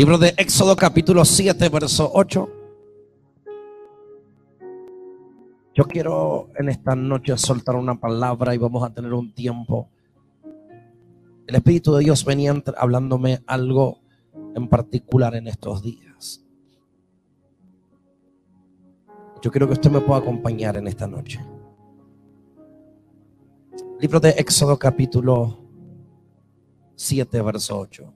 Libro de Éxodo capítulo 7, verso 8. Yo quiero en esta noche soltar una palabra y vamos a tener un tiempo. El Espíritu de Dios venía hablándome algo en particular en estos días. Yo quiero que usted me pueda acompañar en esta noche. Libro de Éxodo capítulo 7, verso 8.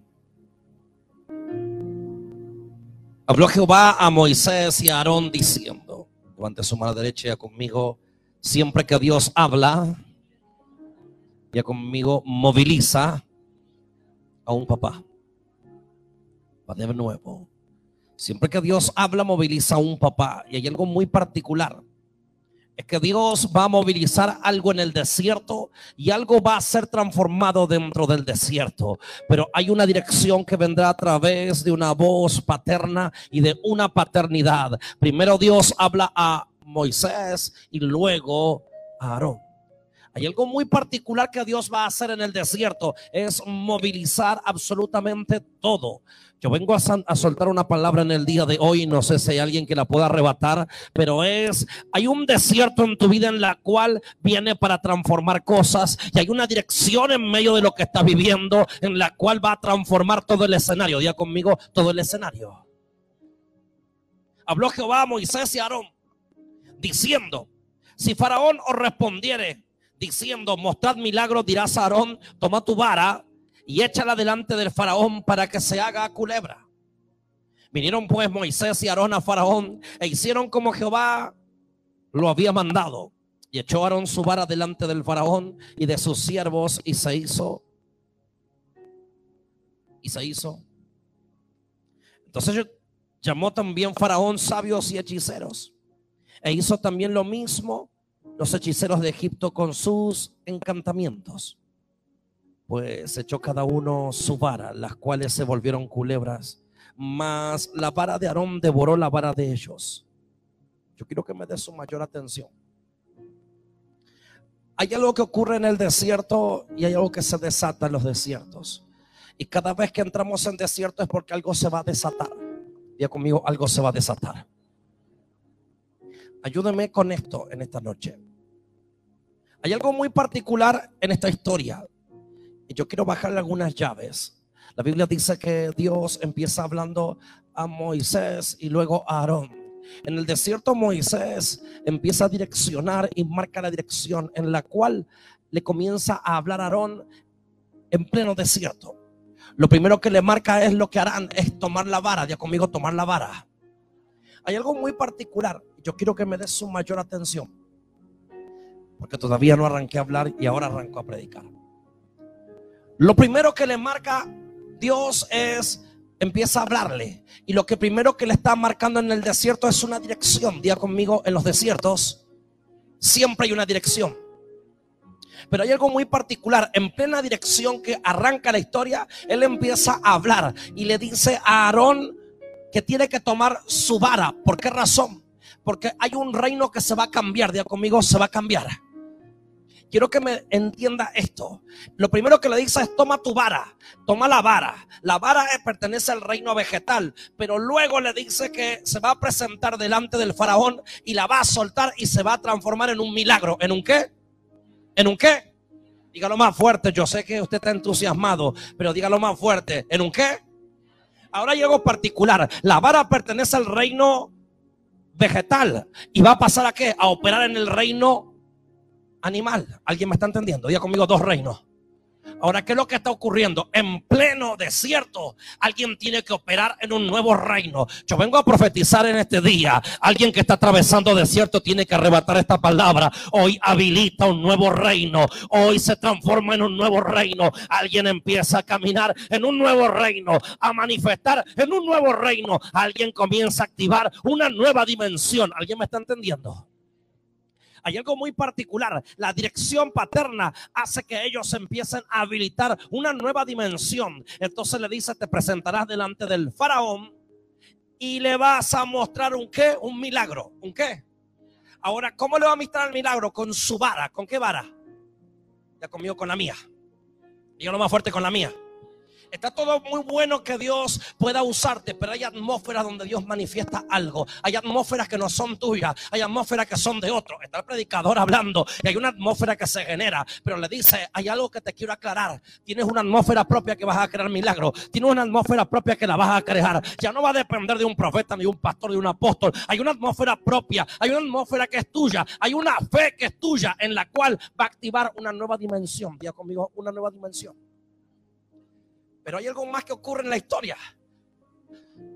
Habló Jehová a Moisés y a Aarón diciendo, levante su mano derecha y conmigo, siempre que Dios habla, ya conmigo moviliza a un papá. Va de nuevo. Siempre que Dios habla, moviliza a un papá. Y hay algo muy particular es que Dios va a movilizar algo en el desierto y algo va a ser transformado dentro del desierto. Pero hay una dirección que vendrá a través de una voz paterna y de una paternidad. Primero Dios habla a Moisés y luego a Aarón. Hay algo muy particular que Dios va a hacer en el desierto, es movilizar absolutamente todo. Yo vengo a, soltar una palabra en el día de hoy, no sé si hay alguien que la pueda arrebatar, pero es, hay un desierto en tu vida en la cual viene para transformar cosas y hay una dirección en medio de lo que estás viviendo en la cual va a transformar todo el escenario. Día conmigo, todo el escenario. Habló Jehová a Moisés y a Aarón diciendo, si Faraón os respondiere, diciendo, mostrad milagros, dirás a Aarón, toma tu vara y échala delante del faraón para que se haga culebra. Vinieron pues Moisés y Aarón a faraón e hicieron como Jehová lo había mandado. Y echó Aarón su vara delante del faraón y de sus siervos y se hizo. Y se hizo. Entonces llamó también faraón sabios y hechiceros. E hizo también lo mismo los hechiceros de Egipto con sus encantamientos. Pues echó cada uno su vara, las cuales se volvieron culebras, mas la vara de Aarón devoró la vara de ellos. Yo quiero que me dé su mayor atención. Hay algo que ocurre en el desierto y hay algo que se desata en los desiertos. Y cada vez que entramos en desierto es porque algo se va a desatar. Día conmigo, algo se va a desatar. Ayúdeme con esto en esta noche. Hay algo muy particular en esta historia. Y yo quiero bajarle algunas llaves. La Biblia dice que Dios empieza hablando a Moisés y luego a Aarón. En el desierto Moisés empieza a direccionar y marca la dirección en la cual le comienza a hablar a Aarón en pleno desierto. Lo primero que le marca es lo que harán, es tomar la vara. Ya conmigo, tomar la vara. Hay algo muy particular. Yo quiero que me des su mayor atención. Porque todavía no arranqué a hablar y ahora arranco a predicar. Lo primero que le marca Dios es, empieza a hablarle. Y lo que primero que le está marcando en el desierto es una dirección. Día conmigo, en los desiertos siempre hay una dirección. Pero hay algo muy particular. En plena dirección que arranca la historia, él empieza a hablar y le dice a Aarón, que tiene que tomar su vara. ¿Por qué razón? Porque hay un reino que se va a cambiar. Día conmigo, se va a cambiar. Quiero que me entienda esto. Lo primero que le dice es toma tu vara, toma la vara. La vara pertenece al reino vegetal, pero luego le dice que se va a presentar delante del faraón y la va a soltar y se va a transformar en un milagro. ¿En un qué? ¿En un qué? Dígalo más fuerte. Yo sé que usted está entusiasmado, pero dígalo más fuerte. ¿En un qué? Ahora hay algo particular. La vara pertenece al reino vegetal y va a pasar a qué? A operar en el reino animal. ¿Alguien me está entendiendo? Diga conmigo dos reinos. Ahora, ¿qué es lo que está ocurriendo? En pleno desierto, alguien tiene que operar en un nuevo reino. Yo vengo a profetizar en este día. Alguien que está atravesando desierto tiene que arrebatar esta palabra. Hoy habilita un nuevo reino. Hoy se transforma en un nuevo reino. Alguien empieza a caminar en un nuevo reino, a manifestar en un nuevo reino. Alguien comienza a activar una nueva dimensión. ¿Alguien me está entendiendo? Hay algo muy particular. La dirección paterna hace que ellos empiecen a habilitar una nueva dimensión. Entonces le dice, te presentarás delante del faraón y le vas a mostrar un qué, un milagro. ¿Un qué? Ahora, ¿cómo le va a mostrar el milagro? Con su vara. ¿Con qué vara? Ya conmigo con la mía. lo más fuerte con la mía. Está todo muy bueno que Dios pueda usarte, pero hay atmósferas donde Dios manifiesta algo. Hay atmósferas que no son tuyas, hay atmósferas que son de otro. Está el predicador hablando y hay una atmósfera que se genera, pero le dice, hay algo que te quiero aclarar. Tienes una atmósfera propia que vas a crear milagro. Tienes una atmósfera propia que la vas a crear. Ya no va a depender de un profeta, ni de un pastor, ni un apóstol. Hay una atmósfera propia, hay una atmósfera que es tuya, hay una fe que es tuya en la cual va a activar una nueva dimensión. Día conmigo, una nueva dimensión. Pero hay algo más que ocurre en la historia.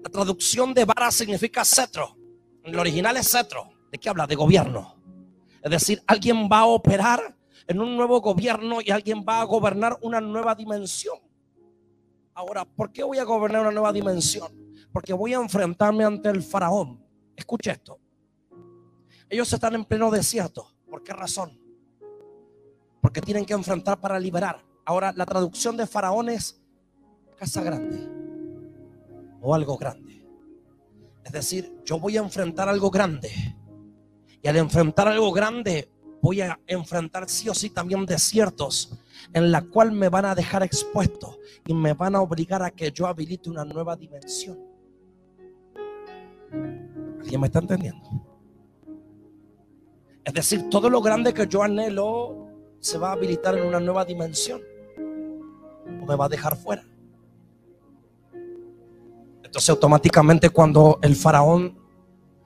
La traducción de vara significa cetro. En el original es cetro. ¿De qué habla? De gobierno. Es decir, alguien va a operar en un nuevo gobierno y alguien va a gobernar una nueva dimensión. Ahora, ¿por qué voy a gobernar una nueva dimensión? Porque voy a enfrentarme ante el faraón. Escuche esto. Ellos están en pleno desierto. ¿Por qué razón? Porque tienen que enfrentar para liberar. Ahora, la traducción de faraón es casa grande o algo grande. Es decir, yo voy a enfrentar algo grande. Y al enfrentar algo grande, voy a enfrentar sí o sí también desiertos en la cual me van a dejar expuesto y me van a obligar a que yo habilite una nueva dimensión. ¿Alguien me está entendiendo? Es decir, todo lo grande que yo anhelo se va a habilitar en una nueva dimensión o me va a dejar fuera. Entonces automáticamente cuando el faraón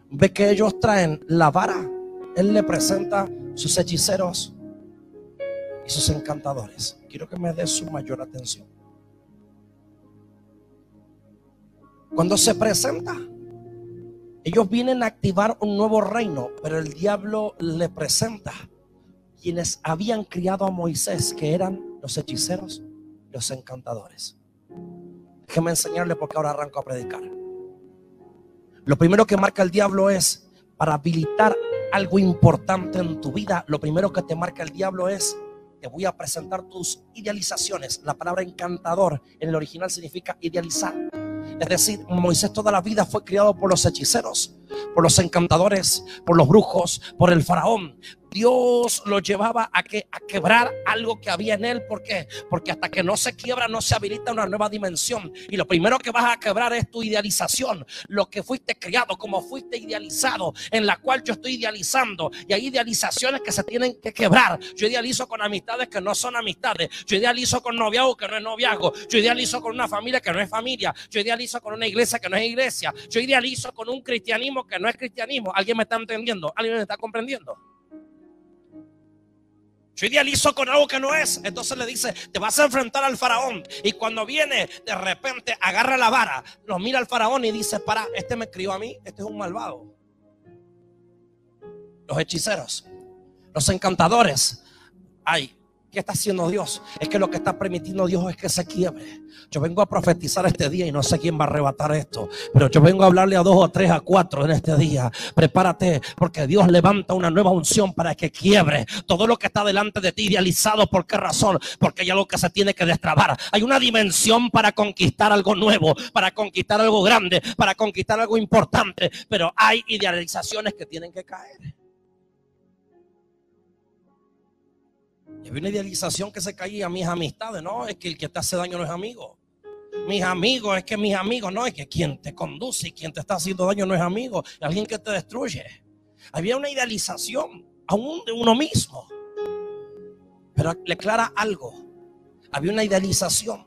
ve que ellos traen la vara, él le presenta sus hechiceros y sus encantadores. Quiero que me dé su mayor atención. Cuando se presenta, ellos vienen a activar un nuevo reino, pero el diablo le presenta quienes habían criado a Moisés, que eran los hechiceros, los encantadores. Déjeme enseñarle porque ahora arranco a predicar. Lo primero que marca el diablo es para habilitar algo importante en tu vida. Lo primero que te marca el diablo es te voy a presentar tus idealizaciones. La palabra encantador en el original significa idealizar. Es decir, Moisés toda la vida fue criado por los hechiceros, por los encantadores, por los brujos, por el faraón. Dios lo llevaba a, que, a quebrar algo que había en él. ¿Por qué? Porque hasta que no se quiebra no se habilita una nueva dimensión. Y lo primero que vas a quebrar es tu idealización. Lo que fuiste criado, como fuiste idealizado, en la cual yo estoy idealizando. Y hay idealizaciones que se tienen que quebrar. Yo idealizo con amistades que no son amistades. Yo idealizo con noviazgo que no es noviazgo. Yo idealizo con una familia que no es familia. Yo idealizo con una iglesia que no es iglesia. Yo idealizo con un cristianismo que no es cristianismo. ¿Alguien me está entendiendo? ¿Alguien me está comprendiendo? Yo idealizo con algo que no es. Entonces le dice, te vas a enfrentar al faraón. Y cuando viene, de repente agarra la vara, lo mira al faraón y dice, para, este me crió a mí, este es un malvado. Los hechiceros, los encantadores. Ay, ¿Qué está haciendo Dios? Es que lo que está permitiendo Dios es que se quiebre. Yo vengo a profetizar este día y no sé quién va a arrebatar esto, pero yo vengo a hablarle a dos o tres, a cuatro en este día. Prepárate porque Dios levanta una nueva unción para que quiebre todo lo que está delante de ti idealizado. ¿Por qué razón? Porque hay algo que se tiene que destrabar. Hay una dimensión para conquistar algo nuevo, para conquistar algo grande, para conquistar algo importante, pero hay idealizaciones que tienen que caer. Y había una idealización que se caía a mis amistades, no, es que el que te hace daño no es amigo. Mis amigos, es que mis amigos, no, es que quien te conduce y quien te está haciendo daño no es amigo, alguien que te destruye. Había una idealización aún de uno mismo. Pero le aclara algo. Había una idealización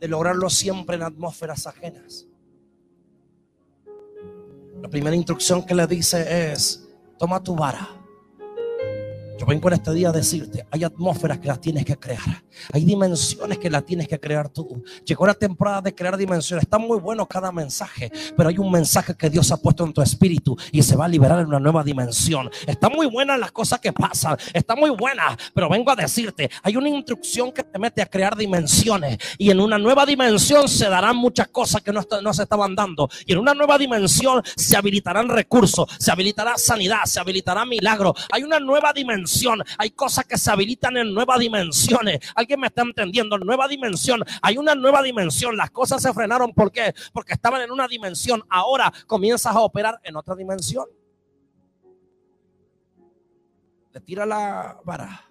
de lograrlo siempre en atmósferas ajenas. La primera instrucción que le dice es, toma tu vara yo vengo en este día a decirte, hay atmósferas que las tienes que crear. Hay dimensiones que las tienes que crear tú. Llegó la temporada de crear dimensiones. Está muy bueno cada mensaje, pero hay un mensaje que Dios ha puesto en tu espíritu y se va a liberar en una nueva dimensión. Está muy buena las cosas que pasan. Está muy buena, pero vengo a decirte, hay una instrucción que te mete a crear dimensiones y en una nueva dimensión se darán muchas cosas que no, no se estaban dando. Y en una nueva dimensión se habilitarán recursos, se habilitará sanidad, se habilitará milagro. Hay una nueva dimensión hay cosas que se habilitan en nuevas dimensiones. ¿Alguien me está entendiendo? Nueva dimensión. Hay una nueva dimensión. Las cosas se frenaron. ¿Por qué? Porque estaban en una dimensión. Ahora comienzas a operar en otra dimensión. Le tira la vara.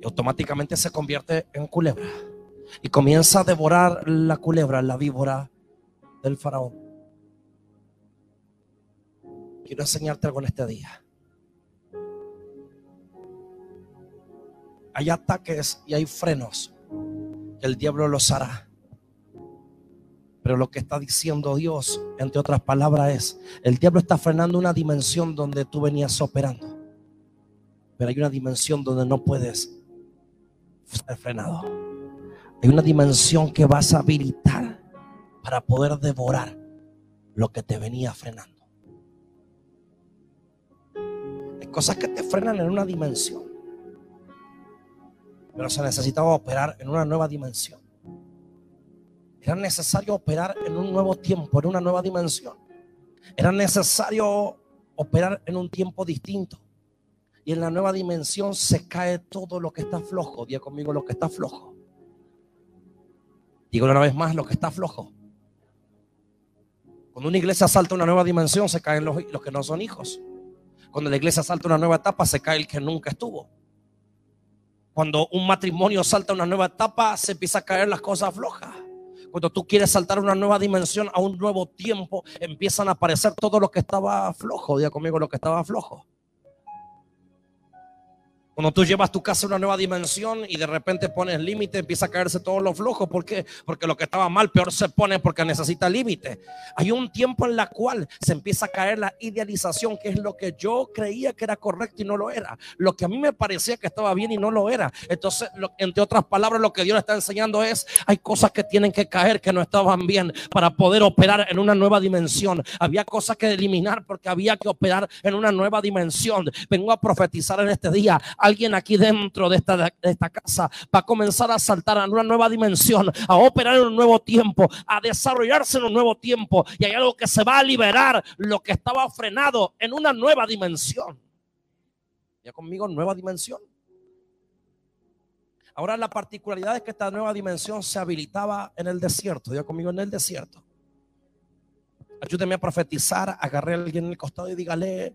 Y automáticamente se convierte en culebra. Y comienza a devorar la culebra, la víbora del faraón. Quiero enseñarte algo en este día. Hay ataques y hay frenos que el diablo los hará. Pero lo que está diciendo Dios, entre otras palabras, es, el diablo está frenando una dimensión donde tú venías operando. Pero hay una dimensión donde no puedes ser frenado. Hay una dimensión que vas a habilitar para poder devorar lo que te venía frenando. Cosas que te frenan en una dimensión. Pero se necesitaba operar en una nueva dimensión. Era necesario operar en un nuevo tiempo, en una nueva dimensión. Era necesario operar en un tiempo distinto. Y en la nueva dimensión se cae todo lo que está flojo. Diga conmigo lo que está flojo. Digo una vez más lo que está flojo. Cuando una iglesia salta una nueva dimensión, se caen los, los que no son hijos. Cuando la iglesia salta una nueva etapa, se cae el que nunca estuvo. Cuando un matrimonio salta una nueva etapa, se empieza a caer las cosas flojas. Cuando tú quieres saltar una nueva dimensión, a un nuevo tiempo, empiezan a aparecer todo lo que estaba flojo. Diga conmigo lo que estaba flojo. Cuando tú llevas tu casa a una nueva dimensión y de repente pones límite, empieza a caerse todo lo flojo. ¿Por qué? Porque lo que estaba mal peor se pone porque necesita límite. Hay un tiempo en la cual se empieza a caer la idealización, que es lo que yo creía que era correcto y no lo era. Lo que a mí me parecía que estaba bien y no lo era. Entonces, entre otras palabras, lo que Dios está enseñando es, hay cosas que tienen que caer que no estaban bien para poder operar en una nueva dimensión. Había cosas que eliminar porque había que operar en una nueva dimensión. Vengo a profetizar en este día alguien aquí dentro de esta, casa va a comenzar a saltar a una nueva dimensión, a operar en un nuevo tiempo, a desarrollarse en un nuevo tiempo. Y hay algo que se va a liberar, lo que estaba frenado en una nueva dimensión. Ya conmigo, nueva dimensión. Ahora la particularidad es que esta nueva dimensión se habilitaba en el desierto. Ya conmigo en el desierto. Ayúdeme a profetizar. Agarré a alguien en el costado y dígale,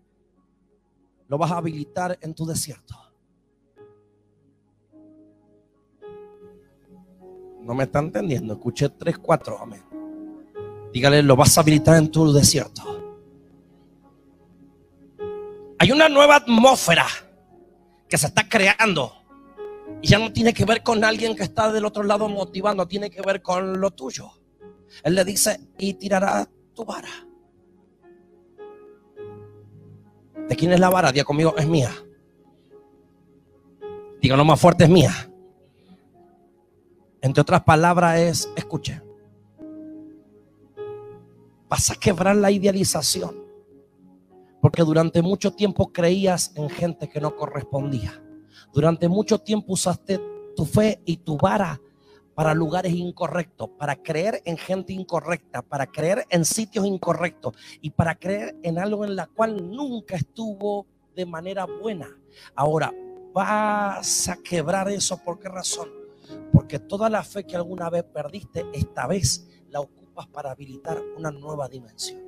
lo vas a habilitar en tu desierto. No me está entendiendo. Escuché tres, cuatro. Amén. Dígale, lo vas a habilitar en tu desierto. Hay una nueva atmósfera que se está creando. Y ya no tiene que ver con alguien que está del otro lado motivando, tiene que ver con lo tuyo. Él le dice, y tirará tu vara. ¿De quién es la vara? Diga conmigo, es mía. Díganlo más fuerte, es mía. Entre otras palabras es, escuche, vas a quebrar la idealización. Porque durante mucho tiempo creías en gente que no correspondía. Durante mucho tiempo usaste tu fe y tu vara para lugares incorrectos, para creer en gente incorrecta, para creer en sitios incorrectos y para creer en algo en la cual nunca estuvo de manera buena. Ahora, vas a quebrar eso. ¿Por qué razón? Porque toda la fe que alguna vez perdiste, esta vez la ocupas para habilitar una nueva dimensión.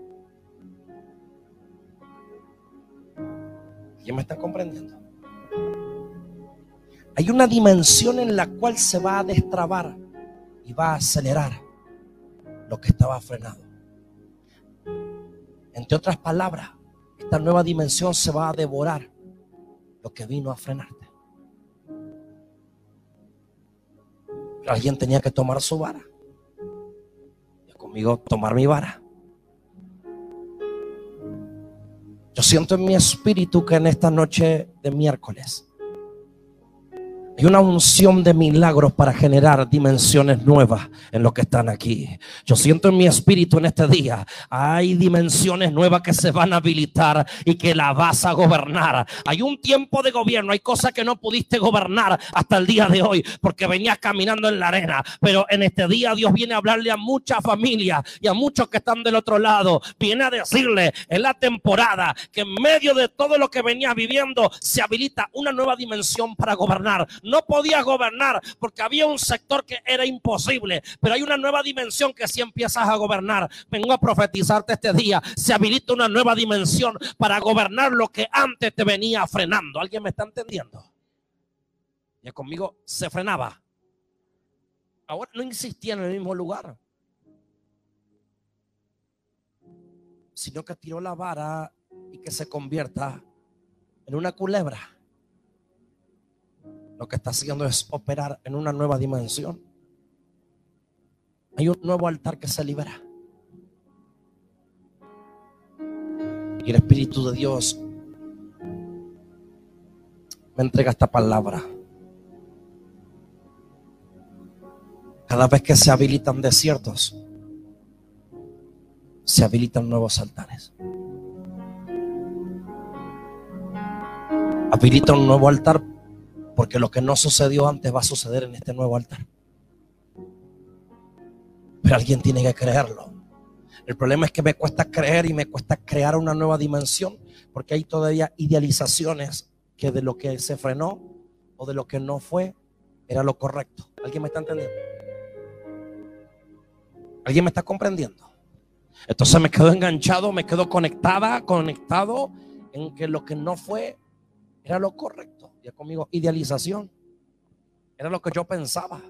¿Quién me está comprendiendo? Hay una dimensión en la cual se va a destrabar y va a acelerar lo que estaba frenado. Entre otras palabras, esta nueva dimensión se va a devorar lo que vino a frenar. Alguien tenía que tomar su vara. Y conmigo tomar mi vara. Yo siento en mi espíritu que en esta noche de miércoles hay una unción de milagros para generar dimensiones nuevas en lo que están aquí. Yo siento en mi espíritu en este día, hay dimensiones nuevas que se van a habilitar y que la vas a gobernar. Hay un tiempo de gobierno, hay cosas que no pudiste gobernar hasta el día de hoy porque venías caminando en la arena. Pero en este día Dios viene a hablarle a muchas familias y a muchos que están del otro lado. Viene a decirle en la temporada que en medio de todo lo que venías viviendo se habilita una nueva dimensión para gobernar no podías gobernar porque había un sector que era imposible, pero hay una nueva dimensión que si empiezas a gobernar. Vengo a profetizarte este día, se habilita una nueva dimensión para gobernar lo que antes te venía frenando. ¿Alguien me está entendiendo? Ya conmigo se frenaba. Ahora no insistía en el mismo lugar. Sino que tiró la vara y que se convierta en una culebra. Lo que está haciendo es operar en una nueva dimensión. Hay un nuevo altar que se libera. Y el Espíritu de Dios me entrega esta palabra. Cada vez que se habilitan desiertos, se habilitan nuevos altares. Habilita un nuevo altar porque lo que no sucedió antes va a suceder en este nuevo altar. Pero alguien tiene que creerlo. El problema es que me cuesta creer y me cuesta crear una nueva dimensión porque hay todavía idealizaciones que de lo que se frenó o de lo que no fue era lo correcto. ¿Alguien me está entendiendo? ¿Alguien me está comprendiendo? Entonces me quedo enganchado, me quedo conectada, conectado en que lo que no fue era lo correcto. Ya conmigo, idealización. Era lo que yo pensaba,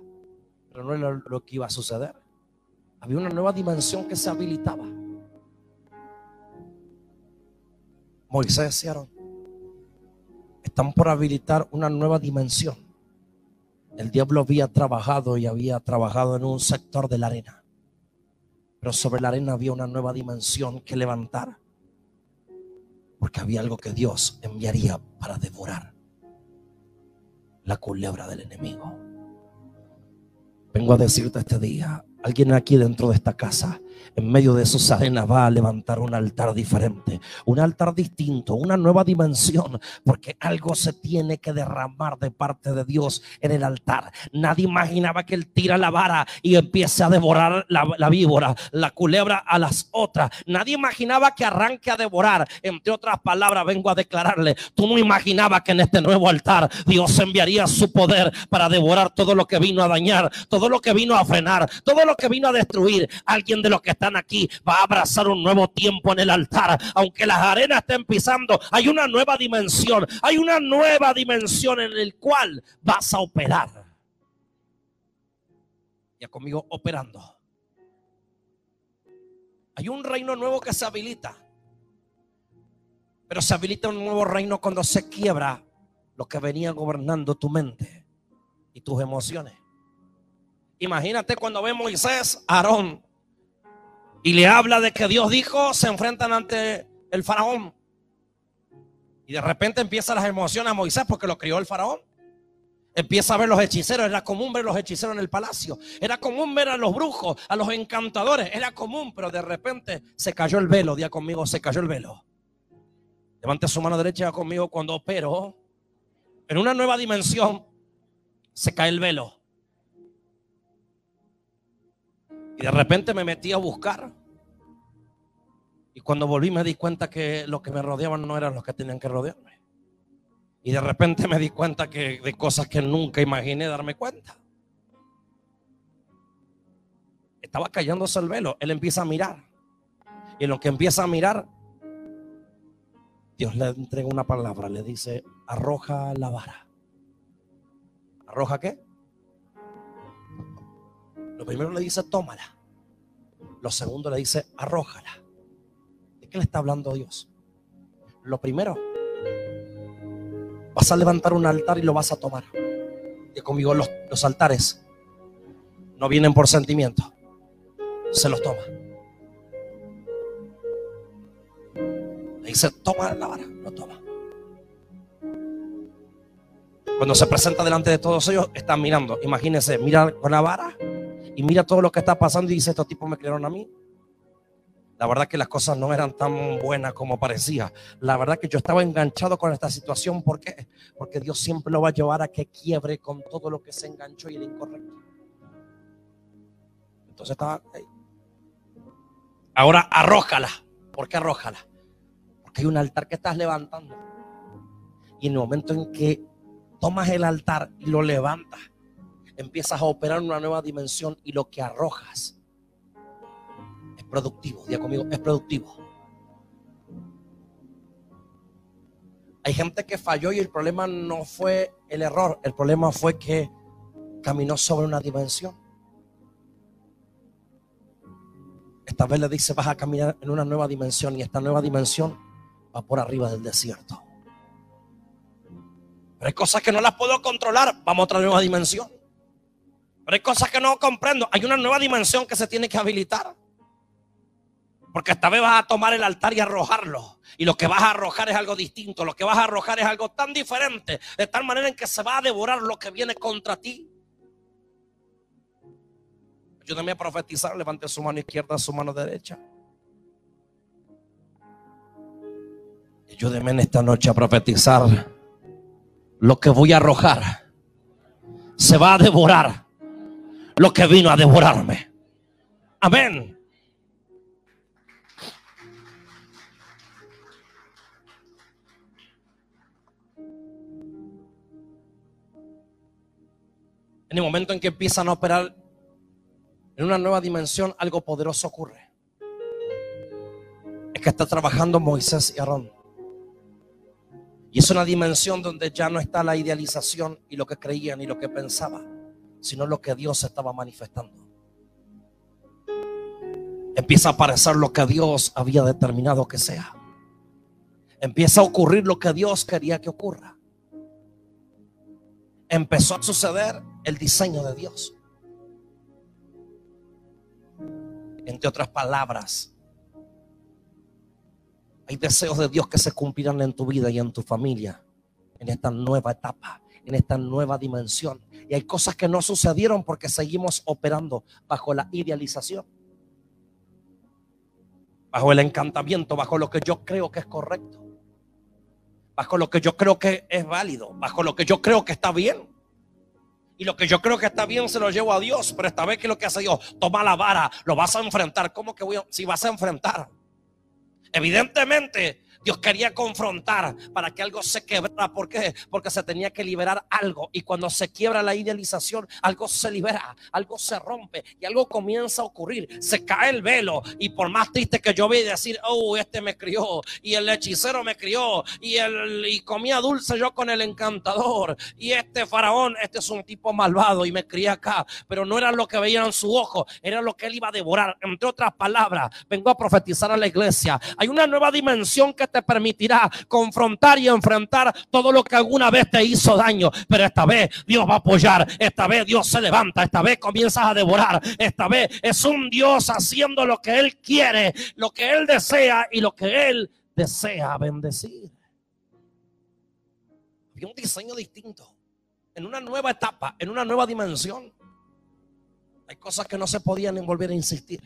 pero no era lo que iba a suceder. Había una nueva dimensión que se habilitaba. Moisés y Aarón están por habilitar una nueva dimensión. El diablo había trabajado y había trabajado en un sector de la arena. Pero sobre la arena había una nueva dimensión que levantar. Porque había algo que Dios enviaría para devorar la culebra del enemigo. Vengo a decirte este día, alguien aquí dentro de esta casa en medio de esos arenas va a levantar un altar diferente, un altar distinto, una nueva dimensión, porque algo se tiene que derramar de parte de Dios en el altar. Nadie imaginaba que él tira la vara y empiece a devorar la, víbora, la culebra a las otras. Nadie imaginaba que arranque a devorar. Entre otras palabras, vengo a declararle, tú no imaginabas que en este nuevo altar Dios enviaría su poder para devorar todo lo que vino a dañar, todo lo que vino a frenar, todo lo que vino a destruir. Alguien de los que están aquí va a abrazar un nuevo tiempo en el altar. Aunque las arenas estén pisando, hay una nueva dimensión. Hay una nueva dimensión en el cual vas a operar. Ya conmigo operando. Hay un reino nuevo que se habilita. Pero se habilita un nuevo reino cuando se quiebra lo que venía gobernando tu mente y tus emociones. Imagínate cuando ve Moisés, Aarón y le habla de que Dios dijo, se enfrentan ante el faraón. Y de repente empiezan las emociones a Moisés porque lo crió el faraón. Empieza a ver los hechiceros, era común ver los hechiceros en el palacio, era común ver a los brujos, a los encantadores, era común, pero de repente se cayó el velo, día conmigo, se cayó el velo. Levante su mano derecha conmigo cuando opero en una nueva dimensión, se cae el velo. Y de repente me metí a buscar. Y cuando volví me di cuenta que los que me rodeaban no eran los que tenían que rodearme. Y de repente me di cuenta que de cosas que nunca imaginé darme cuenta. Estaba cayéndose el velo. Él empieza a mirar. Y en lo que empieza a mirar, Dios le entrega una palabra. Le dice, arroja la vara. ¿Arroja qué? Lo primero le dice, tómala. Lo segundo le dice, arrójala. ¿De qué le está hablando Dios? Lo primero, vas a levantar un altar y lo vas a tomar. Y conmigo los, los altares no vienen por sentimiento. Se los toma. Le dice, toma la vara, lo toma. Cuando se presenta delante de todos ellos, están mirando. Imagínense, mira con la vara y mira todo lo que está pasando y dice, estos tipos me crearon a mí. La verdad que las cosas no eran tan buenas como parecía. La verdad que yo estaba enganchado con esta situación. ¿Por qué? Porque Dios siempre lo va a llevar a que quiebre con todo lo que se enganchó y el incorrecto. Entonces estaba ahí. Ahora arrójala. ¿Por qué arrójala? Porque hay un altar que estás levantando. Y en el momento en que tomas el altar y lo levantas, empiezas a operar en una nueva dimensión y lo que arrojas es productivo. Día conmigo, es productivo. Hay gente que falló y el problema no fue el error, el problema fue que caminó sobre una dimensión. Esta vez le dice, vas a caminar en una nueva dimensión y esta nueva dimensión va por arriba del desierto. Pero hay cosas que no las puedo controlar, vamos a otra nueva dimensión. Pero hay cosas que no comprendo, hay una nueva dimensión que se tiene que habilitar. Porque esta vez vas a tomar el altar y arrojarlo. Y lo que vas a arrojar es algo distinto. Lo que vas a arrojar es algo tan diferente. De tal manera en que se va a devorar lo que viene contra ti. Ayúdame a profetizar. Levante su mano izquierda, su mano derecha. Ayúdeme en esta noche a profetizar. Lo que voy a arrojar se va a devorar. Lo que vino a devorarme. Amén. En el momento en que empiezan a operar en una nueva dimensión, algo poderoso ocurre. Es que está trabajando Moisés y Aarón. Y es una dimensión donde ya no está la idealización y lo que creían y lo que pensaban, sino lo que Dios estaba manifestando. Empieza a aparecer lo que Dios había determinado que sea. Empieza a ocurrir lo que Dios quería que ocurra empezó a suceder el diseño de Dios. Entre otras palabras, hay deseos de Dios que se cumplirán en tu vida y en tu familia, en esta nueva etapa, en esta nueva dimensión. Y hay cosas que no sucedieron porque seguimos operando bajo la idealización, bajo el encantamiento, bajo lo que yo creo que es correcto bajo lo que yo creo que es válido, bajo lo que yo creo que está bien. Y lo que yo creo que está bien se lo llevo a Dios, pero esta vez que lo que hace Dios, toma la vara, lo vas a enfrentar. ¿Cómo que voy a, si vas a enfrentar? Evidentemente, Dios quería confrontar para que algo se quebrara. ¿Por? Porque se tenía que liberar algo. Y cuando se quiebra la idealización, algo se libera, algo se rompe y algo comienza a ocurrir. Se cae el velo. Y por más triste que yo vea decir, oh, este me crió y el hechicero me crió y, el, y comía dulce yo con el encantador. Y este faraón, este es un tipo malvado y me crié acá. Pero no era lo que veía en su ojo, era lo que él iba a devorar. Entre otras palabras, vengo a profetizar a la iglesia. Hay una nueva dimensión que te permitirá confrontar y enfrentar todo lo que alguna vez te hizo daño. Pero esta vez Dios va a apoyar, esta vez Dios se levanta, esta vez comienzas a devorar, esta vez es un Dios haciendo lo que Él quiere, lo que Él desea y lo que Él desea bendecir. Había un diseño distinto, en una nueva etapa, en una nueva dimensión. Hay cosas que no se podían volver a insistir.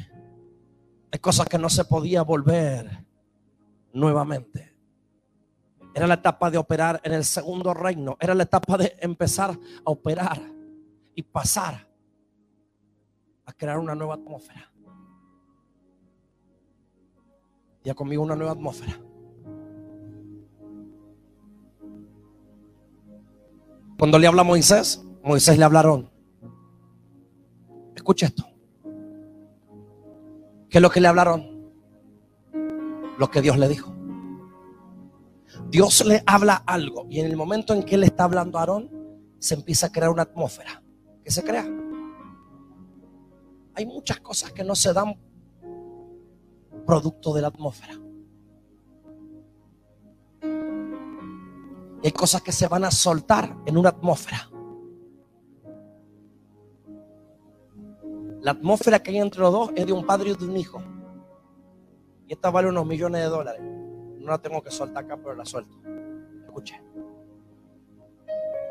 Hay cosas que no se podía volver nuevamente. Era la etapa de operar en el segundo reino. Era la etapa de empezar a operar y pasar a crear una nueva atmósfera. Ya conmigo una nueva atmósfera. Cuando le habla a Moisés, Moisés le hablaron. Escucha esto. ¿Qué es lo que le hablaron? Lo que Dios le dijo. Dios le habla algo y en el momento en que él está hablando a Aarón, se empieza a crear una atmósfera. que se crea? Hay muchas cosas que no se dan producto de la atmósfera. Y hay cosas que se van a soltar en una atmósfera. La atmósfera que hay entre los dos es de un padre y de un hijo esta vale unos millones de dólares. No la tengo que soltar acá, pero la suelto. Escuche.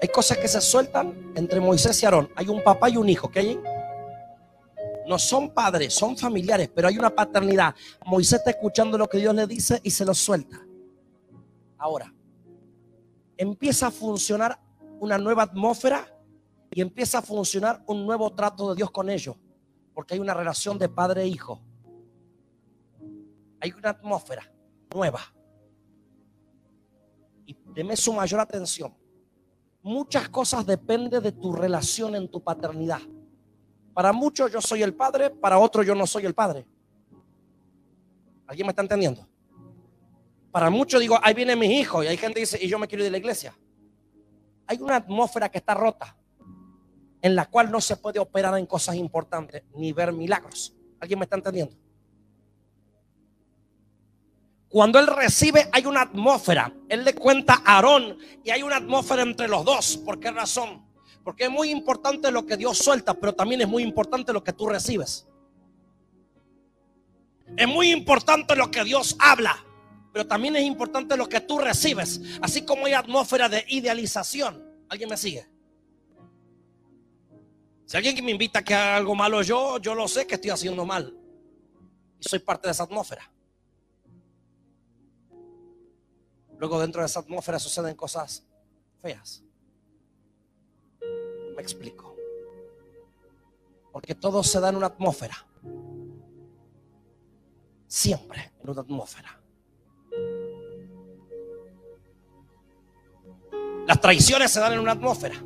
Hay cosas que se sueltan entre Moisés y Aarón. Hay un papá y un hijo. ¿Qué hay? No son padres, son familiares, pero hay una paternidad. Moisés está escuchando lo que Dios le dice y se lo suelta. Ahora, empieza a funcionar una nueva atmósfera y empieza a funcionar un nuevo trato de Dios con ellos. Porque hay una relación de padre e hijo hay una atmósfera nueva. Y deme su mayor atención. Muchas cosas dependen de tu relación en tu paternidad. Para muchos yo soy el padre, para otros yo no soy el padre. ¿Alguien me está entendiendo? Para muchos digo, ahí vienen mis hijos y hay gente que dice, y yo me quiero ir de la iglesia. Hay una atmósfera que está rota, en la cual no se puede operar en cosas importantes ni ver milagros. ¿Alguien me está entendiendo? Cuando él recibe hay una atmósfera. Él le cuenta a Aarón y hay una atmósfera entre los dos. ¿Por qué razón? Porque es muy importante lo que Dios suelta, pero también es muy importante lo que tú recibes. Es muy importante lo que Dios habla, pero también es importante lo que tú recibes. Así como hay atmósfera de idealización. ¿Alguien me sigue? Si alguien me invita a que haga algo malo yo, yo lo sé que estoy haciendo mal. Y soy parte de esa atmósfera. Luego dentro de esa atmósfera suceden cosas feas. Me explico. Porque todo se da en una atmósfera. Siempre en una atmósfera. Las traiciones se dan en una atmósfera.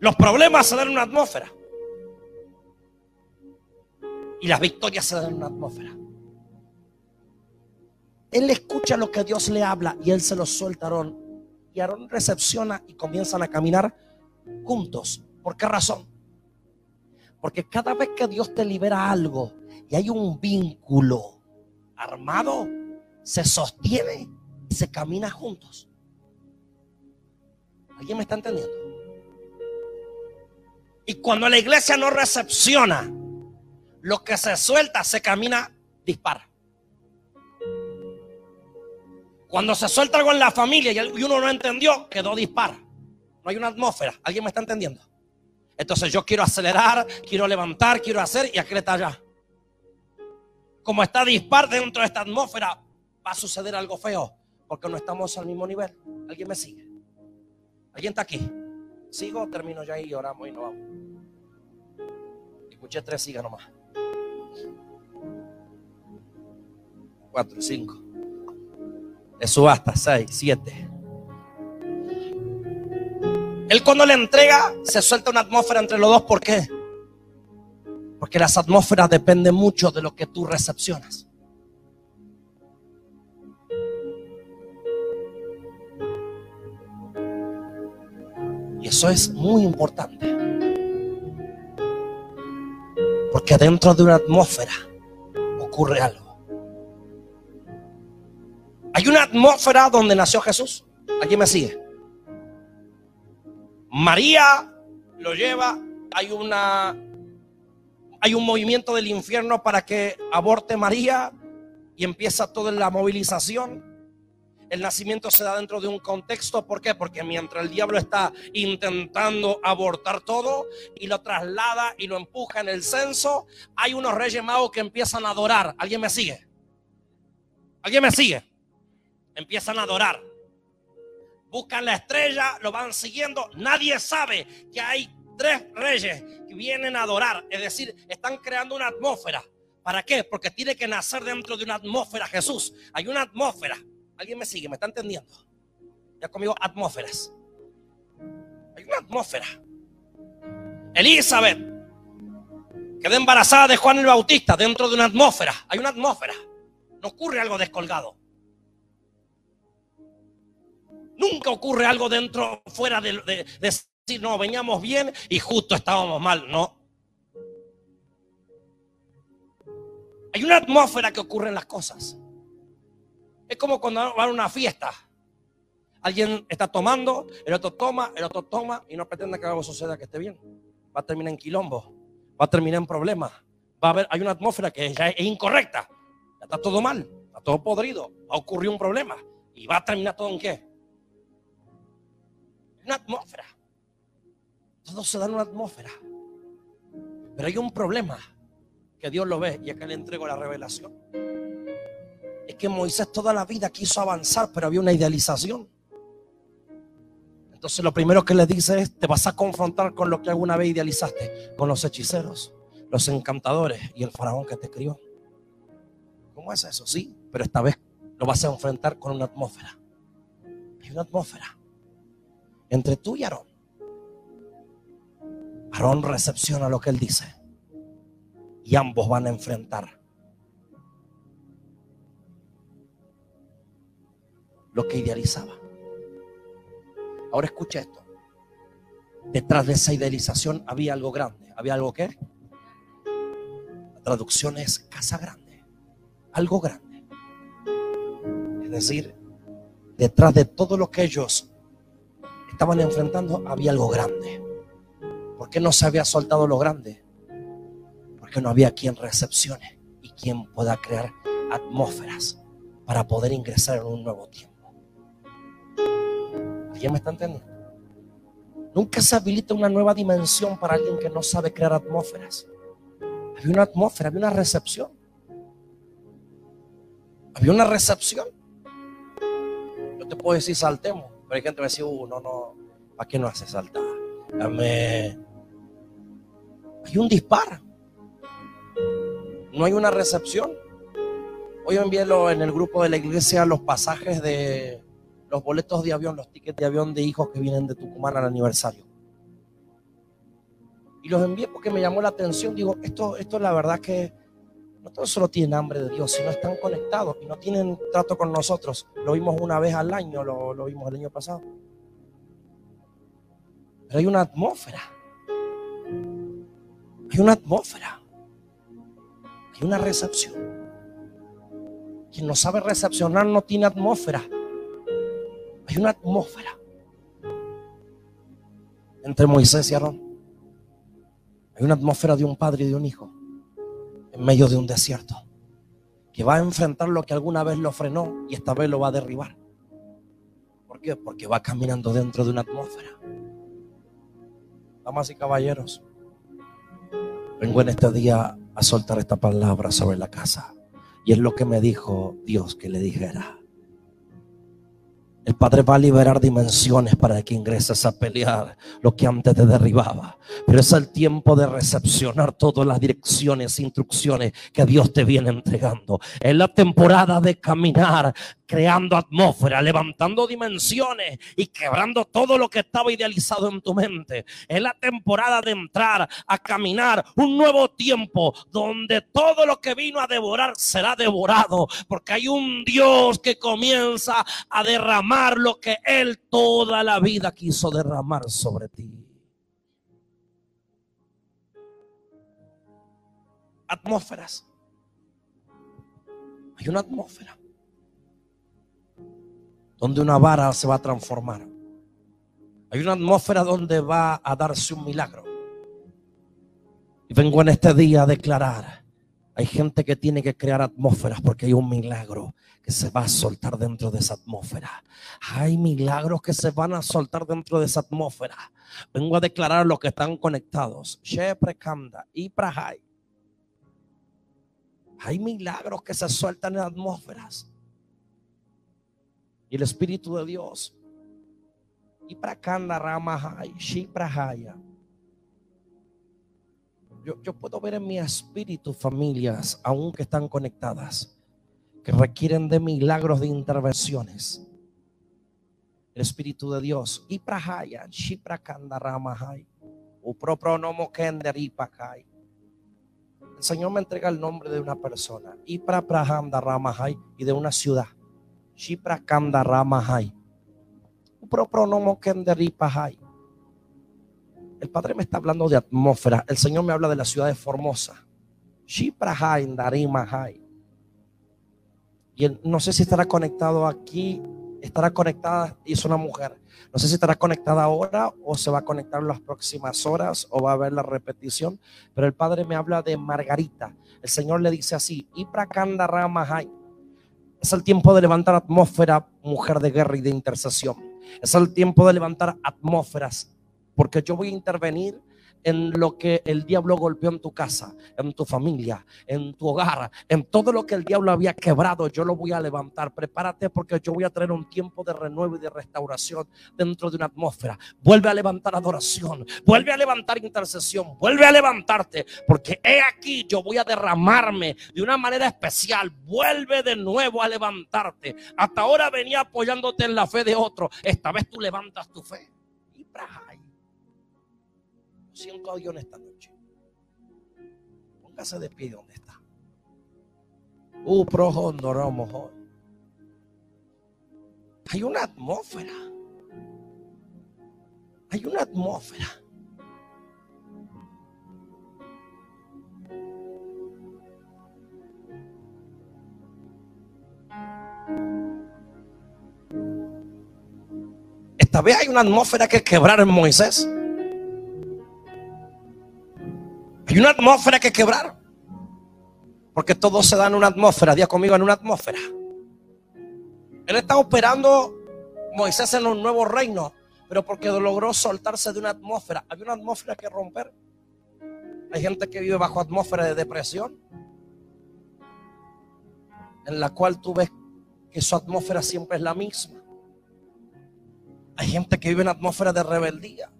Los problemas se dan en una atmósfera. Y las victorias se dan en una atmósfera. Él escucha lo que Dios le habla y él se lo suelta a Aarón. Y Aarón recepciona y comienzan a caminar juntos. ¿Por qué razón? Porque cada vez que Dios te libera algo y hay un vínculo armado, se sostiene y se camina juntos. ¿Alguien me está entendiendo? Y cuando la iglesia no recepciona, lo que se suelta se camina dispara. Cuando se suelta algo en la familia y uno no entendió, quedó dispara. No hay una atmósfera. ¿Alguien me está entendiendo? Entonces yo quiero acelerar, quiero levantar, quiero hacer y aquel está allá. Como está dispar dentro de esta atmósfera, va a suceder algo feo porque no estamos al mismo nivel. ¿Alguien me sigue? ¿Alguien está aquí? Sigo, termino ya y oramos y nos vamos. Escuché tres, siga nomás. Cuatro, cinco. Es subasta, seis, siete. Él cuando le entrega, se suelta una atmósfera entre los dos. ¿Por qué? Porque las atmósferas dependen mucho de lo que tú recepcionas. Y eso es muy importante. Porque dentro de una atmósfera ocurre algo. Hay una atmósfera donde nació Jesús. Aquí me sigue. María lo lleva, hay una hay un movimiento del infierno para que aborte María y empieza toda la movilización. El nacimiento se da dentro de un contexto, ¿por qué? Porque mientras el diablo está intentando abortar todo y lo traslada y lo empuja en el censo, hay unos reyes magos que empiezan a adorar. ¿Alguien me sigue? ¿Alguien me sigue? Empiezan a adorar buscan la estrella, lo van siguiendo. Nadie sabe que hay tres reyes que vienen a adorar. Es decir, están creando una atmósfera. ¿Para qué? Porque tiene que nacer dentro de una atmósfera Jesús. Hay una atmósfera. ¿Alguien me sigue? ¿Me está entendiendo? Ya conmigo, atmósferas. Hay una atmósfera. Elizabeth quedó embarazada de Juan el Bautista dentro de una atmósfera. Hay una atmósfera. No ocurre algo descolgado. Nunca ocurre algo dentro, fuera de, decir, no, veníamos bien y justo estábamos mal. No. Hay una atmósfera que ocurre en las cosas. Es como cuando van a una fiesta. Alguien está tomando, el otro toma, el otro toma y no pretende que algo suceda que esté bien. Va a terminar en quilombo, va a terminar en problemas. Va a haber, hay una atmósfera que ya es incorrecta. está todo mal, está todo podrido, va a ocurrir un problema. ¿Y va a terminar todo en qué? Una atmósfera. Todo se da en una atmósfera. Pero hay un problema que Dios lo ve y acá le entrego la revelación. Es que Moisés toda la vida quiso avanzar, pero había una idealización. Entonces lo primero que le dice es, te vas a confrontar con lo que alguna vez idealizaste, con los hechiceros, los encantadores y el faraón que te crió. ¿Cómo es eso? Sí, pero esta vez lo vas a enfrentar con una atmósfera. Hay una atmósfera entre tú y Aarón. Aarón recepciona lo que él dice y ambos van a enfrentar lo que idealizaba. Ahora escucha esto. Detrás de esa idealización había algo grande. ¿Había algo qué? La traducción es casa grande. Algo grande. Es decir, detrás de todo lo que ellos estaban enfrentando había algo grande. ¿Por qué no se había soltado lo grande? Porque no había quien recepcione y quien pueda crear atmósferas para poder ingresar en un nuevo tiempo. ¿Alguien me está entendiendo? Nunca se habilita una nueva dimensión para alguien que no sabe crear atmósferas. Había una atmósfera, había una recepción. Había una recepción. Yo te puedo decir saltemos, pero hay gente me dice, uh, no, no, ¿para qué no hace saltar? Dame. Hay un disparo. No hay una recepción. Hoy envié en el grupo de la iglesia los pasajes de los boletos de avión, los tickets de avión de hijos que vienen de Tucumán al aniversario. Y los envié porque me llamó la atención. Digo, esto, esto la verdad que no todos solo tienen hambre de Dios, sino están conectados y no tienen trato con nosotros. Lo vimos una vez al año, lo, lo vimos el año pasado. Pero hay una atmósfera. Hay una atmósfera. Hay una recepción. Quien no sabe recepcionar no tiene atmósfera. Hay una atmósfera entre Moisés y Aarón. Hay una atmósfera de un padre y de un hijo en medio de un desierto que va a enfrentar lo que alguna vez lo frenó y esta vez lo va a derribar. ¿Por qué? Porque va caminando dentro de una atmósfera. Damas y caballeros, vengo en este día a soltar esta palabra sobre la casa. Y es lo que me dijo Dios que le dijera. El Padre va a liberar dimensiones para que ingreses a pelear lo que antes te derribaba. Pero es el tiempo de recepcionar todas las direcciones, instrucciones que Dios te viene entregando. Es la temporada de caminar creando atmósfera, levantando dimensiones y quebrando todo lo que estaba idealizado en tu mente. Es la temporada de entrar a caminar un nuevo tiempo donde todo lo que vino a devorar será devorado, porque hay un Dios que comienza a derramar lo que Él toda la vida quiso derramar sobre ti. Atmósferas. Hay una atmósfera donde una vara se va a transformar. Hay una atmósfera donde va a darse un milagro. Y vengo en este día a declarar, hay gente que tiene que crear atmósferas porque hay un milagro que se va a soltar dentro de esa atmósfera. Hay milagros que se van a soltar dentro de esa atmósfera. Vengo a declarar a los que están conectados. y Hay milagros que se sueltan en atmósferas. Y el Espíritu de Dios. Y para yo, puedo ver en mi espíritu familias, aún que están conectadas, que requieren de milagros de intervenciones. El Espíritu de Dios. Y. El Señor me entrega el nombre de una persona. Y para Ramahai y de una ciudad. Shipra Kanda Ramahai. Propronomo Kenderipahai. El Padre me está hablando de atmósfera. El Señor me habla de la ciudad de Formosa. Shiprahai. Y no sé si estará conectado aquí, estará conectada, y es una mujer. No sé si estará conectada ahora o se va a conectar en las próximas horas o va a ver la repetición. Pero el Padre me habla de Margarita. El Señor le dice así. Es el tiempo de levantar atmósfera, mujer de guerra y de intercesión. Es el tiempo de levantar atmósferas, porque yo voy a intervenir en lo que el diablo golpeó en tu casa, en tu familia, en tu hogar, en todo lo que el diablo había quebrado, yo lo voy a levantar. Prepárate porque yo voy a traer un tiempo de renuevo y de restauración dentro de una atmósfera. Vuelve a levantar adoración, vuelve a levantar intercesión, vuelve a levantarte, porque he aquí yo voy a derramarme de una manera especial. Vuelve de nuevo a levantarte. Hasta ahora venía apoyándote en la fe de otro. Esta vez tú levantas tu fe. Y. 100 caballones esta noche. Póngase de pie donde está. Uh, projo, Hay una atmósfera. Hay una atmósfera. Esta vez hay una atmósfera que quebrar en Moisés. Hay una atmósfera que quebrar. Porque todo se da en una atmósfera. Día conmigo en una atmósfera. Él está operando Moisés en un nuevo reino, pero porque logró soltarse de una atmósfera. Había una atmósfera que romper. Hay gente que vive bajo atmósfera de depresión, en la cual tú ves que su atmósfera siempre es la misma. Hay gente que vive en atmósfera de rebeldía.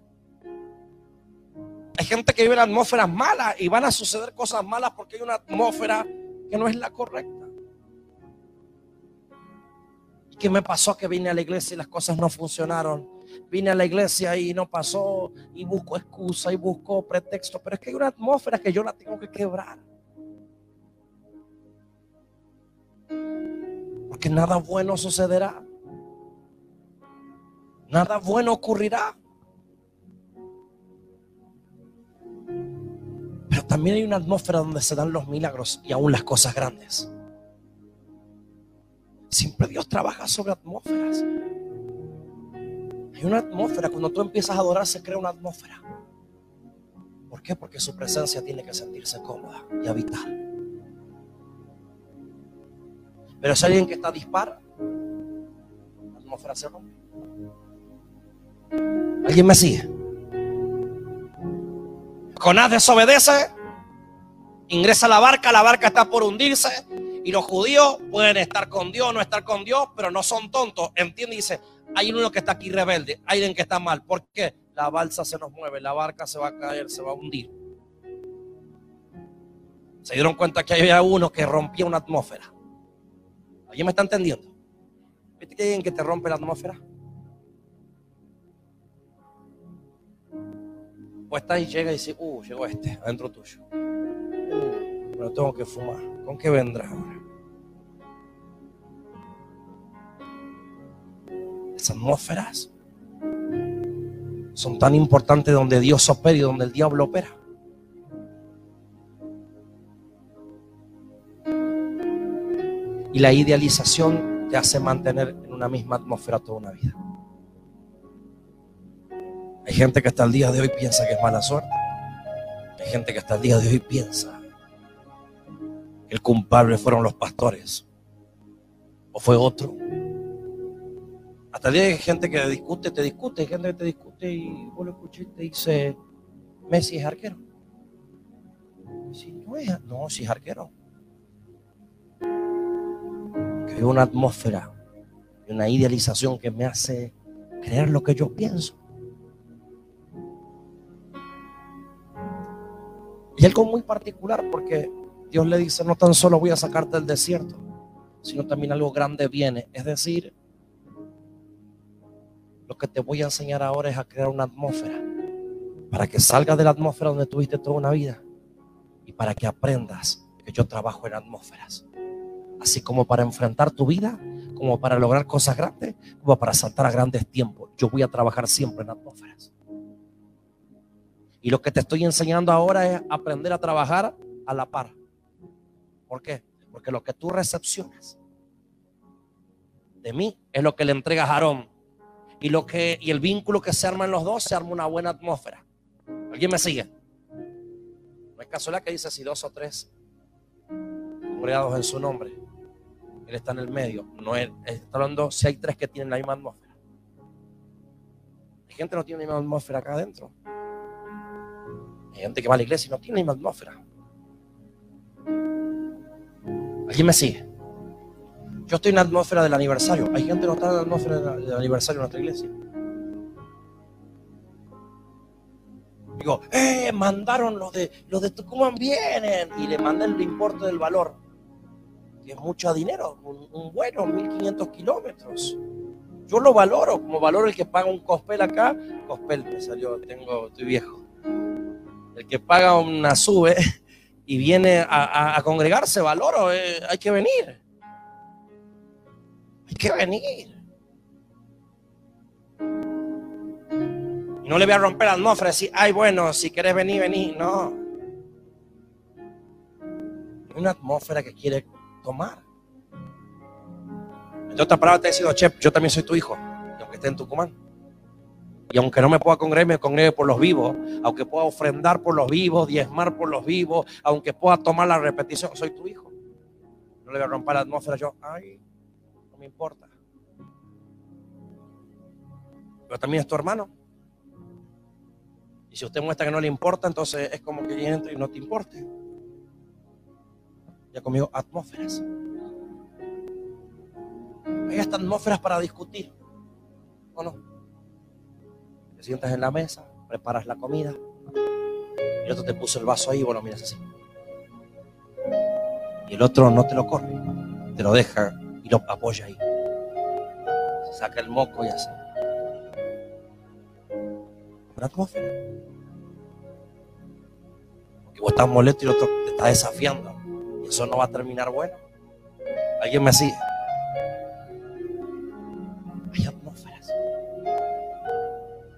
Hay gente que vive en atmósferas malas y van a suceder cosas malas porque hay una atmósfera que no es la correcta. ¿Qué me pasó? Que vine a la iglesia y las cosas no funcionaron. Vine a la iglesia y no pasó y busco excusa y busco pretexto. Pero es que hay una atmósfera que yo la tengo que quebrar. Porque nada bueno sucederá. Nada bueno ocurrirá. También hay una atmósfera donde se dan los milagros y aún las cosas grandes. Siempre Dios trabaja sobre atmósferas. Hay una atmósfera, cuando tú empiezas a adorar se crea una atmósfera. ¿Por qué? Porque su presencia tiene que sentirse cómoda y habitar. Pero si alguien que está dispara, la atmósfera se rompe. ¿Alguien me sigue? Jonás desobedece, ingresa la barca, la barca está por hundirse, y los judíos pueden estar con Dios, no estar con Dios, pero no son tontos. Entiende y dice, hay uno que está aquí rebelde, hay alguien que está mal. ¿Por qué? La balsa se nos mueve, la barca se va a caer, se va a hundir. Se dieron cuenta que había uno que rompía una atmósfera. ¿Alguien me está entendiendo? ¿Viste que hay alguien que te rompe la atmósfera? O está y llega y dice, uh, llegó este, adentro tuyo. Uh, pero tengo que fumar. ¿Con qué vendrá ahora? Esas atmósferas son tan importantes donde Dios opera y donde el diablo opera. Y la idealización te hace mantener en una misma atmósfera toda una vida. Hay gente que hasta el día de hoy piensa que es mala suerte. Hay gente que hasta el día de hoy piensa el culpable fueron los pastores. O fue otro. Hasta el día hay gente que discute, te discute, hay gente que te discute y vos lo escuchas y te dice, Messi es arquero. Si no, es, no, si es arquero. Que hay una atmósfera y una idealización que me hace creer lo que yo pienso. Y algo muy particular porque Dios le dice, no tan solo voy a sacarte del desierto, sino también algo grande viene. Es decir, lo que te voy a enseñar ahora es a crear una atmósfera para que salgas de la atmósfera donde tuviste toda una vida y para que aprendas que yo trabajo en atmósferas. Así como para enfrentar tu vida, como para lograr cosas grandes, como para saltar a grandes tiempos. Yo voy a trabajar siempre en atmósferas. Y lo que te estoy enseñando ahora es aprender a trabajar a la par. ¿Por qué? Porque lo que tú recepcionas de mí es lo que le entregas a Aarón. Y, lo que, y el vínculo que se arma en los dos se arma una buena atmósfera. ¿Alguien me sigue? No es casualidad que dice si dos o tres congregados en su nombre. Él está en el medio. No es, está hablando si hay tres que tienen la misma atmósfera. Hay gente que no tiene la misma atmósfera acá adentro. Hay gente que va a la iglesia y no tiene la misma atmósfera. ¿Alguien me sigue? Yo estoy en la atmósfera del aniversario. Hay gente que no está en la atmósfera del aniversario de nuestra iglesia. Digo, eh, mandaron los de los de Tucumán vienen y le mandan el importe del valor. Que es mucho dinero, un, un bueno, 1500 kilómetros. Yo lo valoro como valoro el que paga un cospel acá. Cospel me salió, tengo, estoy viejo el que paga una sube y viene a, congregarse, valoro, eh, hay que venir. Hay que venir. Y no le voy a romper la atmósfera, decir, ay, bueno, si quieres venir, vení. No. Una atmósfera que quiere tomar. En otras palabras, te he dicho, Chef, yo también soy tu hijo, aunque esté en Tucumán. Y aunque no me pueda congregar, me congrego por los vivos. Aunque pueda ofrendar por los vivos, diezmar por los vivos, aunque pueda tomar la repetición, soy tu hijo. No le voy a romper la atmósfera yo, ay, no me importa. Pero también es tu hermano. Y si usted muestra que no le importa, entonces es como que entra y no te importe. Ya conmigo, atmósferas. Hay hasta atmósferas para discutir. ¿O no? Sientas en la mesa, preparas la comida. El otro te puso el vaso ahí y bueno, miras así. Y el otro no te lo corre, te lo deja y lo apoya ahí. Se saca el moco y así. Una atmósfera. Porque vos estás molesto y el otro te está desafiando. Y eso no va a terminar bueno. ¿Alguien me sigue?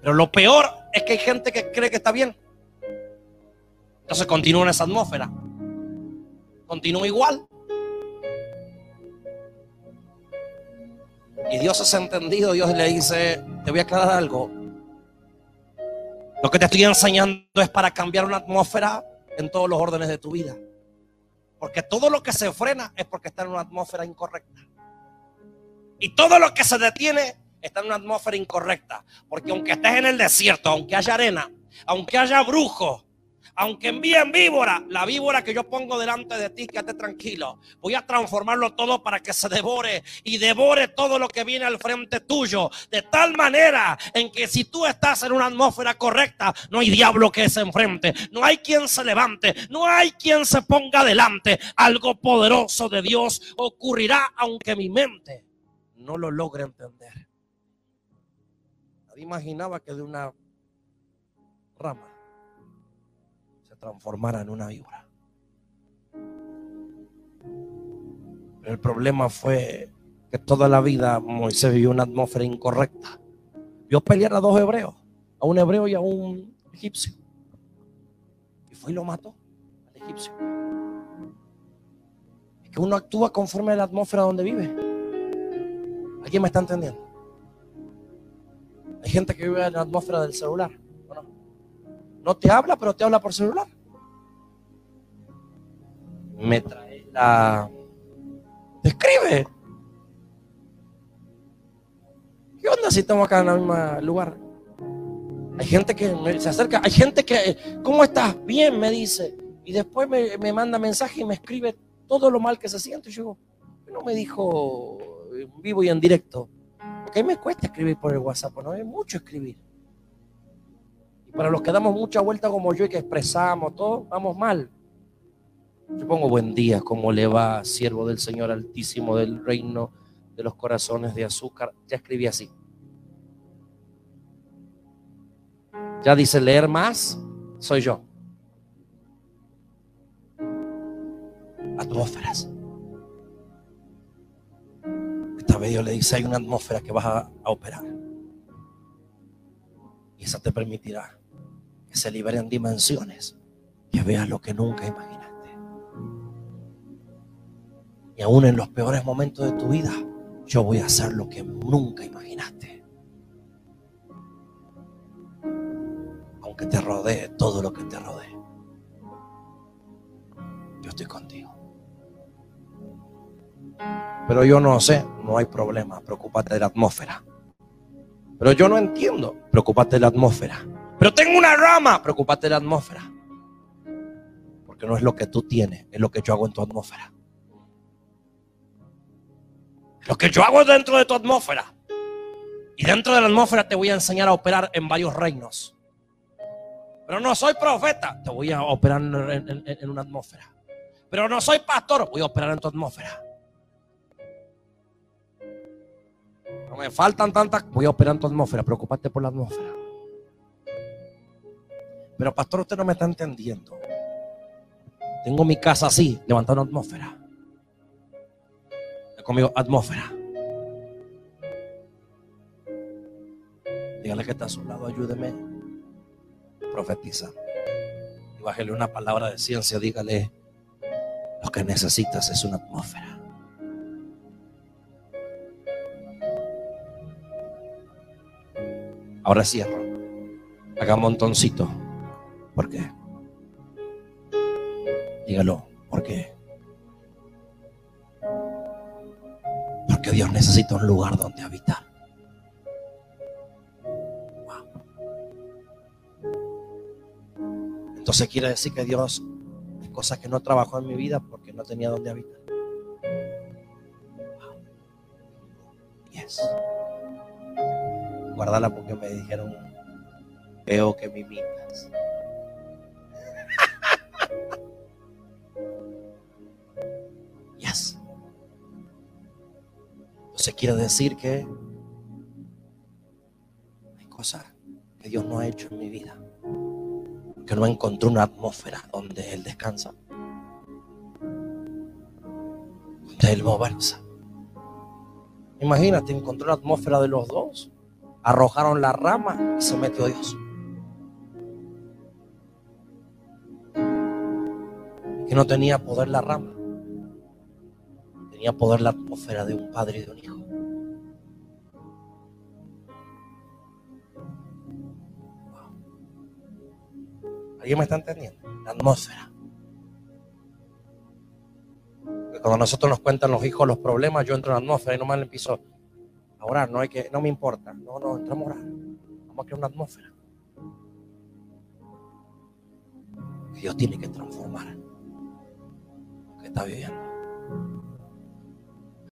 Pero lo peor es que hay gente que cree que está bien. Entonces continúa en esa atmósfera. Continúa igual. Y Dios es entendido. Dios le dice, te voy a aclarar algo. Lo que te estoy enseñando es para cambiar una atmósfera en todos los órdenes de tu vida. Porque todo lo que se frena es porque está en una atmósfera incorrecta. Y todo lo que se detiene está en una atmósfera incorrecta. Porque aunque estés en el desierto, aunque haya arena, aunque haya brujos, aunque envíen víbora, la víbora que yo pongo delante de ti, quédate tranquilo. Voy a transformarlo todo para que se devore y devore todo lo que viene al frente tuyo. De tal manera en que si tú estás en una atmósfera correcta, no hay diablo que se enfrente, no hay quien se levante, no hay quien se ponga delante. Algo poderoso de Dios ocurrirá aunque mi mente no lo logre entender. Imaginaba que de una rama transformara en una víbora. Pero el problema fue que toda la vida Moisés vivió una atmósfera incorrecta. Vio pelear a dos hebreos, a un hebreo y a un egipcio. Y fue y lo mató al egipcio. Es que uno actúa conforme a la atmósfera donde vive. ¿Alguien me está entendiendo? Hay gente que vive en la atmósfera del celular. No te habla, pero te habla por celular. Me trae la... Te escribe. ¿Qué onda si estamos acá en el mismo lugar? Hay gente que se acerca, hay gente que, ¿cómo estás? Bien, me dice. Y después me, manda mensaje y me escribe todo lo mal que se siente. Y yo digo, no me dijo en vivo y en directo. Porque me cuesta escribir por el WhatsApp, no es mucho escribir. Para los que damos mucha vuelta como yo y que expresamos todo, vamos mal. Yo pongo buen día, como le va, siervo del Señor Altísimo del reino de los corazones de azúcar. Ya escribí así. Ya dice leer más, soy yo. Atmósferas. Dios le dice, hay una atmósfera que vas a, a operar. Y esa te permitirá que se liberen dimensiones, que veas lo que nunca imaginaste. Y aún en los peores momentos de tu vida, yo voy a hacer lo que nunca imaginaste. Aunque te rodee todo lo que te rodee. Yo estoy contigo. Pero yo no sé, no hay problema, preocúpate de la atmósfera. Pero yo no entiendo, preocúpate de la atmósfera. Pero tengo una rama. Preocupate de la atmósfera. Porque no es lo que tú tienes, es lo que yo hago en tu atmósfera. Lo que yo hago dentro de tu atmósfera. Y dentro de la atmósfera te voy a enseñar a operar en varios reinos. Pero no soy profeta, te voy a operar en, en una atmósfera. Pero no soy pastor, voy a operar en tu atmósfera. No me faltan tantas, voy a operar en tu atmósfera. Preocupate por la atmósfera. Pero pastor, usted no me está entendiendo. Tengo mi casa así, levantando atmósfera. Conmigo, atmósfera. Dígale que está a su lado, ayúdeme profetiza. Y bájele una palabra de ciencia, dígale, lo que necesitas es una atmósfera. Ahora cierro. Haga un montoncito. ¿Por qué? Dígalo, ¿por qué? Porque Dios necesita un lugar donde habitar. Entonces quiere decir que Dios hay cosas que no trabajó en mi vida porque no tenía donde habitar. Yes. Guárdala porque me dijeron, veo que mimitas. yes. Entonces quiere decir que hay cosas que Dios no ha hecho en mi vida que no encontró una atmósfera donde Él descansa, donde Él moverse. Imagínate, encontró la atmósfera de los dos, arrojaron la rama y se metió Dios. Que no tenía poder la rama, tenía poder la atmósfera de un padre y de un hijo. ¿Alguien me está entendiendo? La atmósfera. cuando nosotros nos cuentan los hijos los problemas, yo entro en la atmósfera y nomás le empiezo orar. No, hay que, no me importa. No, no, entramos a orar. Vamos a crear una atmósfera. Dios tiene que transformar lo que está viviendo.